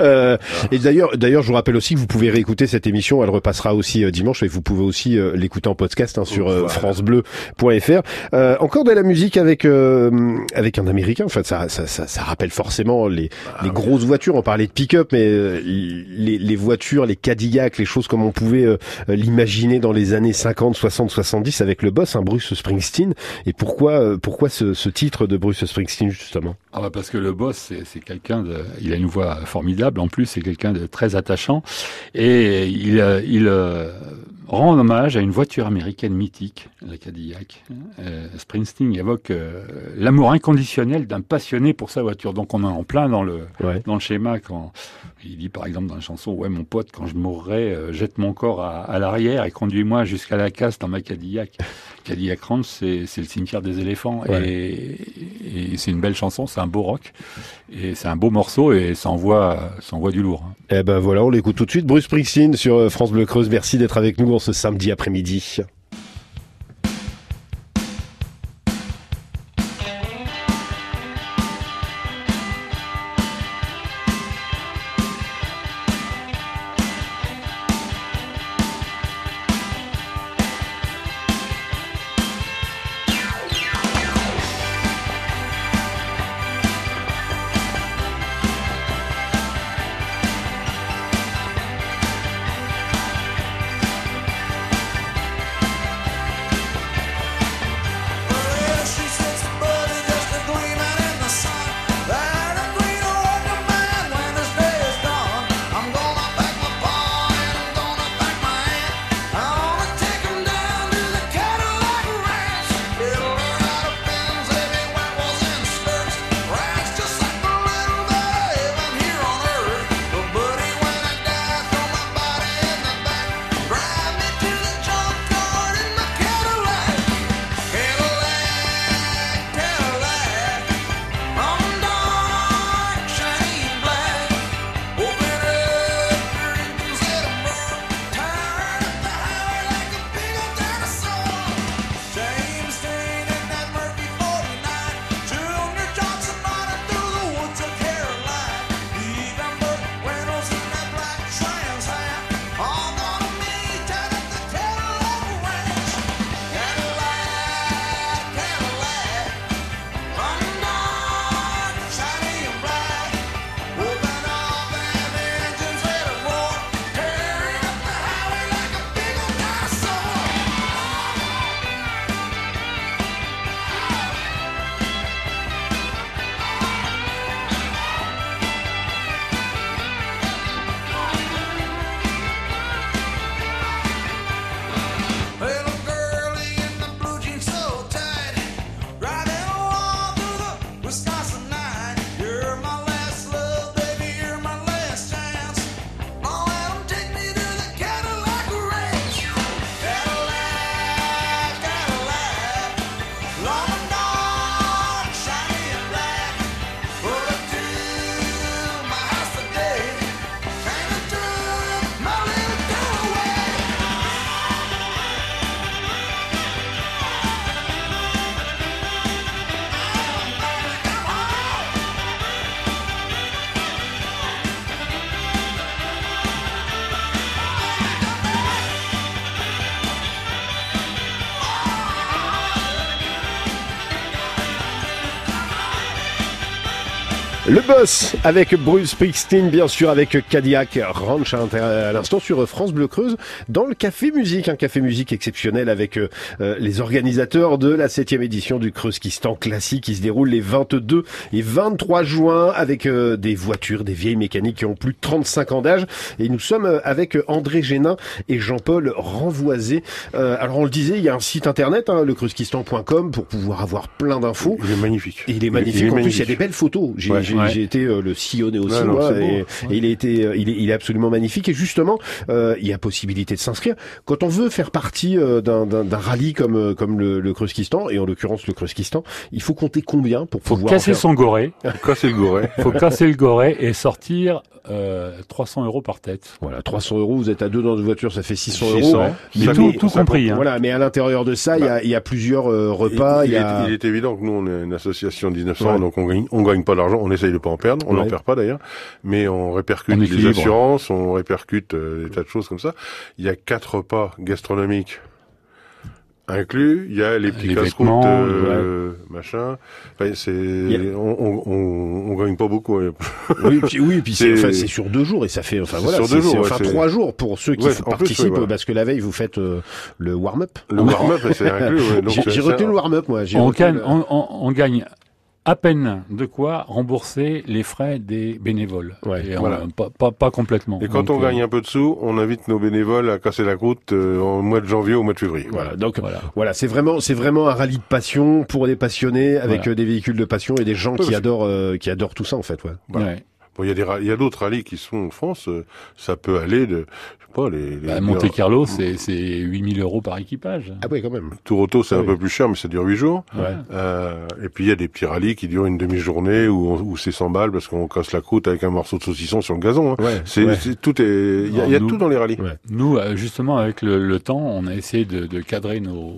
Euh, et d'ailleurs, d'ailleurs, je vous rappelle aussi que vous pouvez réécouter cette émission. Elle repassera aussi euh, dimanche et vous pouvez aussi euh, l'écouter en podcast hein, sur Voilà. francebleu.fr. Euh, encore de la musique avec euh, avec un Américain. Enfin, ça, ça, ça, ça rappelle forcément les, les grosses voitures. On parlait de pick-up, mais les, les voitures, les Cadillac, les choses comme on pouvait l'imaginer dans les années 50, 60, 70 avec le boss, un Bruce Springsteen. Et pourquoi, euh, pourquoi ce, ce titre de Bruce Springsteen justement? Ah bah parce que le boss, c'est quelqu'un il a une voix formidable. En plus, c'est quelqu'un de très attachant et il, euh, il euh, rend hommage à une voiture américaine mythique, la Cadillac. Euh, Springsteen évoque euh, l'amour inconditionnel d'un passionné pour sa voiture. Donc on est en plein dans le Ouais. dans le schéma quand il dit par exemple dans la chanson ouais mon pote quand je mourrai euh, jette mon corps à, à l'arrière et conduis-moi jusqu'à la casse dans ma Cadillac. Cadillac Ranch c'est le cimetière des éléphants Ouais. et, et c'est une belle chanson, c'est un beau rock et c'est un beau morceau et ça envoie ça envoie du lourd. hein. Eh ben voilà, on l'écoute tout de suite. Bruce Springsteen sur euh, France Bleu Creuse. Merci d'être avec nous en ce samedi après-midi. Le boss avec Bruce Springsteen, bien sûr, avec Cadillac Ranch à l'instant sur France Bleu Creuse dans le Café Musique, un Café Musique exceptionnel avec euh, les organisateurs de la septième édition du Kreuzkistan classique qui se déroule les 22 et 23 juin avec euh, des voitures, des vieilles mécaniques qui ont plus de 35 ans d'âge. Et nous sommes avec André Génin et Jean-Paul Renvoisé. Euh, alors on le disait, il y a un site internet, hein, le kreuzkistan.com pour pouvoir avoir plein d'infos. Il est magnifique. Il est magnifique. Il est en plus, il y a des belles photos. J'ai j'ai- Ouais. j'ai été euh, le sillonner aussi, Ouais, moi, beau. et, et il, a été, euh, il, est, il est absolument magnifique. Et justement, euh, il y a possibilité de s'inscrire. Quand on veut faire partie euh, d'un d'un- d'un rallye comme, euh, comme le, le et en l'occurrence le Kreuzkistan, il faut compter combien pour Faut pouvoir casser faire son goret, Casser le goret. faut casser le goret et sortir euh, 300 euros par tête. Voilà, 300 euros, vous êtes à deux dans une voiture, ça fait 600, 600. euros. Mais tout, compris. hein. Voilà, mais à l'intérieur de ça, il y, a, il y a plusieurs euh, repas. il, Il y il a... est, il est évident que nous, on est une association 1900, Ouais. donc on gagne, on gagne pas d'argent, on essaye de pas en perdre, on n'en Ouais. perd pas d'ailleurs, mais on répercute On les assurances, on répercute euh, des tas de choses comme ça. Il y a quatre repas gastronomiques inclus, il y a les petits Les casse-routes, euh, machin. Enfin, c'est, on, on, on, on gagne pas beaucoup. hein. Oui, puis, oui, puis c'est enfin, c'est sur deux jours et ça fait enfin voilà, sur c'est deux jours, ouais, enfin trois jours pour ceux qui Ouais, plus, participent parce que la veille vous faites euh, le warm-up. Le warm-up, c'est inclus. [laughs] J'ai retenu un- le warm-up moi. j'ai On gagne, le- on, on- on gagne à peine de quoi rembourser les frais des bénévoles. Ouais, Et on- voilà. pas, pas, pas complètement. Et quand Donc, on euh, gagne un peu de sous, on invite nos bénévoles à casser la croûte euh, au mois de janvier, au mois de février. Voilà, donc Voilà. voilà, c'est vraiment c'est vraiment un rallye de passion pour des passionnés avec Voilà. euh, des véhicules de passion et des gens qui adorent euh, qui adorent tout ça en fait, ouais. Ouais. Bon, il y a des, il y a d'autres rallyes qui sont en France. euh, ça peut aller de, je sais pas, les, les Bah, Monte Carlo, c'est c'est 8000 euros par équipage. Ah ouais quand même. Tour auto, c'est Ah un oui. peu plus cher, mais ça dure huit jours. Ouais. Euh, et puis il y a des petits rallyes qui durent une demi-journée où, on- où c'est 100 balles parce qu'on casse la croûte avec un morceau de saucisson sur le gazon. hein. Ouais. C'est, ouais. c'est- tout est, il y a, il y a nous- tout dans les rallyes. Ouais. Nous, euh, justement, avec le, le temps, on a essayé de, de cadrer nos,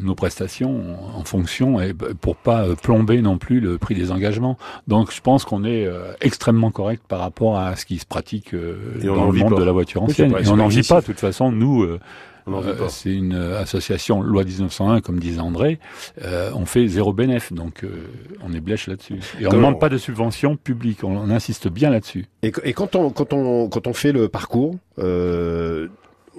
nos prestations en fonction et b- pour pas euh, plomber non plus le prix des engagements. Donc, je pense qu'on est euh, extrêmement correct par rapport à ce qui se pratique euh, dans le monde pas. de la voiture ancienne. et on n'en vit pas. De toute façon, nous. euh, euh, c'est une euh, association loi 1901, comme disait André. Euh, on fait zéro bénéf, donc euh, on est blèche là-dessus. Et on ne demande pas de subvention publique. On, on insiste bien là-dessus. Et, et quand on quand on quand on fait le parcours, euh,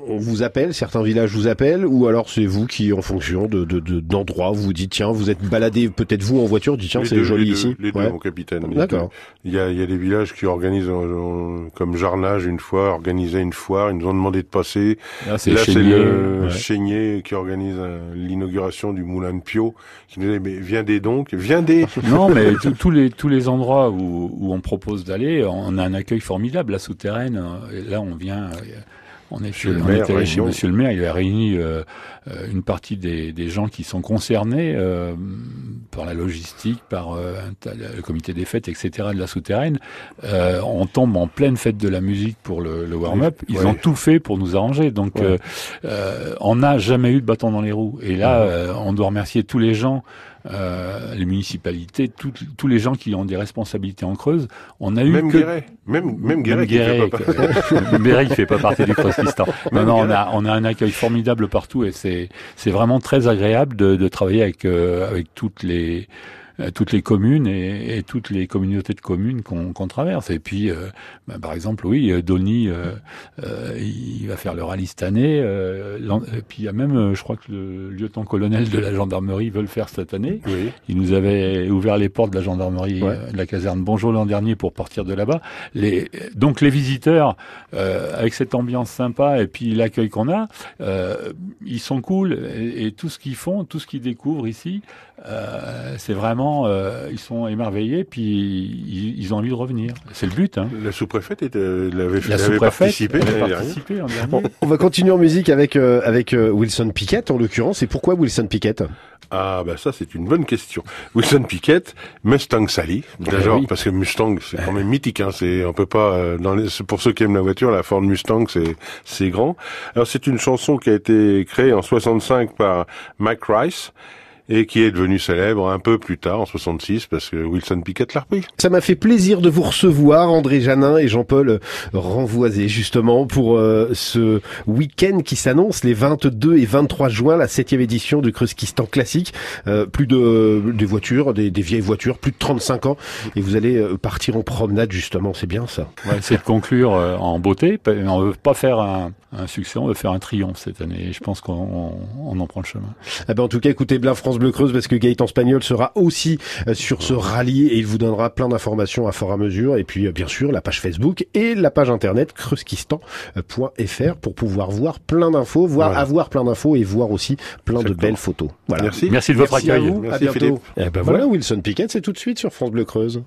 on vous appelle, certains villages vous appellent, ou alors c'est vous qui, en fonction de de- de- d'endroits, vous dites tiens, vous êtes baladé peut-être vous en voiture, dites tiens c'est deux, joli les deux, ici. Les deux, Ouais. mon capitaine. D'accord. deux. Il y a, il y a des villages qui organisent, euh, euh, comme Jarnage une fois, organisait une foire. Ils nous ont demandé de passer. Là, c'est Là, c'est le ouais. Chénier qui organise euh, l'inauguration du moulin de Pio, qui nous dit, mais viendez donc, viendez. [laughs] Non, mais tous- les tous les endroits où, où on propose d'aller, on a un accueil formidable. La souterraine, et là on vient. On est Monsieur le on allé chez. Monsieur le maire. Il a réuni euh, une partie des, des gens qui sont concernés euh, par la logistique, par euh, le comité des fêtes, etc. de la souterraine. Euh, on tombe en pleine fête de la musique pour le, le warm-up. Ils Ouais. ont tout fait pour nous arranger. Donc, Ouais. euh, euh, on n'a jamais eu de bâton dans les roues. Et là, euh, on doit remercier tous les gens euh, les municipalités, tout- tous les gens qui ont des responsabilités en Creuse. On a eu Même que Guéret. Même, même Guéret qui [laughs] Guéret, qui fait pas partie du [laughs] Kreuzkistan. Non, Même non, on a, on a un accueil formidable partout et c'est, c'est vraiment très agréable de, travailler avec, euh, avec toutes les, toutes les communes et, et toutes les communautés de communes qu'on qu'on traverse. Et puis, euh, bah, par exemple, oui, euh, Dolny, euh, euh, il va faire le rallye cette année. euh, et puis il y a même, euh, je crois que le lieutenant-colonel de la gendarmerie veut le faire cette année. Oui. Il nous avait ouvert les portes de la gendarmerie, Ouais. euh, de la caserne Bonjour l'an dernier pour partir de là-bas. Les, donc les visiteurs, euh, avec cette ambiance sympa et puis l'accueil qu'on a, euh, ils sont cool et, et tout ce qu'ils font, tout ce qu'ils découvrent ici, euh, c'est vraiment, euh, ils sont émerveillés puis ils, ils ont envie de revenir. C'est le but. Hein. La sous-préfète était, elle avait, La elle avait sous-préfète participé. participé l'an On, dernier. on va continuer en musique avec euh, avec euh, Wilson Pickett en l'occurrence. Et pourquoi Wilson Pickett? Ah, bah ça, c'est une bonne question. Wilson Pickett, Mustang Sally. Déjà, oui. parce que Mustang, c'est quand même mythique, hein. C'est, on peut pas, euh, dans les, pour ceux qui aiment la voiture, la Ford Mustang, c'est, c'est grand. Alors, c'est une chanson qui a été créée en 65 par Mike Rice. Et qui est devenu célèbre un peu plus tard, en 66, parce que Wilson Pickett l'a repris. Ça m'a fait plaisir de vous recevoir, André Janin et Jean-Paul Renvoisé, justement, pour euh, ce week-end qui s'annonce les 22 et 23 juin, la septième édition du Kruskistan classique. Euh, plus de des voitures, des, des, vieilles voitures, plus de 35 ans, et vous allez euh, partir en promenade, justement, c'est bien ça. Ouais, c'est de conclure en beauté, on veut pas faire un, un, succès, on veut faire un triomphe cette année, et je pense qu'on on en prend le chemin. Eh ben, en tout cas, écoutez bien France Bleu Creuse, parce que Gaëtan Spagnol sera aussi sur ce rallye, et il vous donnera plein d'informations à fort à mesure, et puis bien sûr la page Facebook et la page internet kreuskistan.fr pour pouvoir voir plein d'infos, voir voilà. avoir plein d'infos et voir aussi plein Exactement. de belles photos. Voilà. Merci. Merci de votre Merci accueil. À, vous. Merci à bientôt. Eh ben voilà. voilà, Wilson Piquet, c'est tout de suite sur France Bleu Creuse.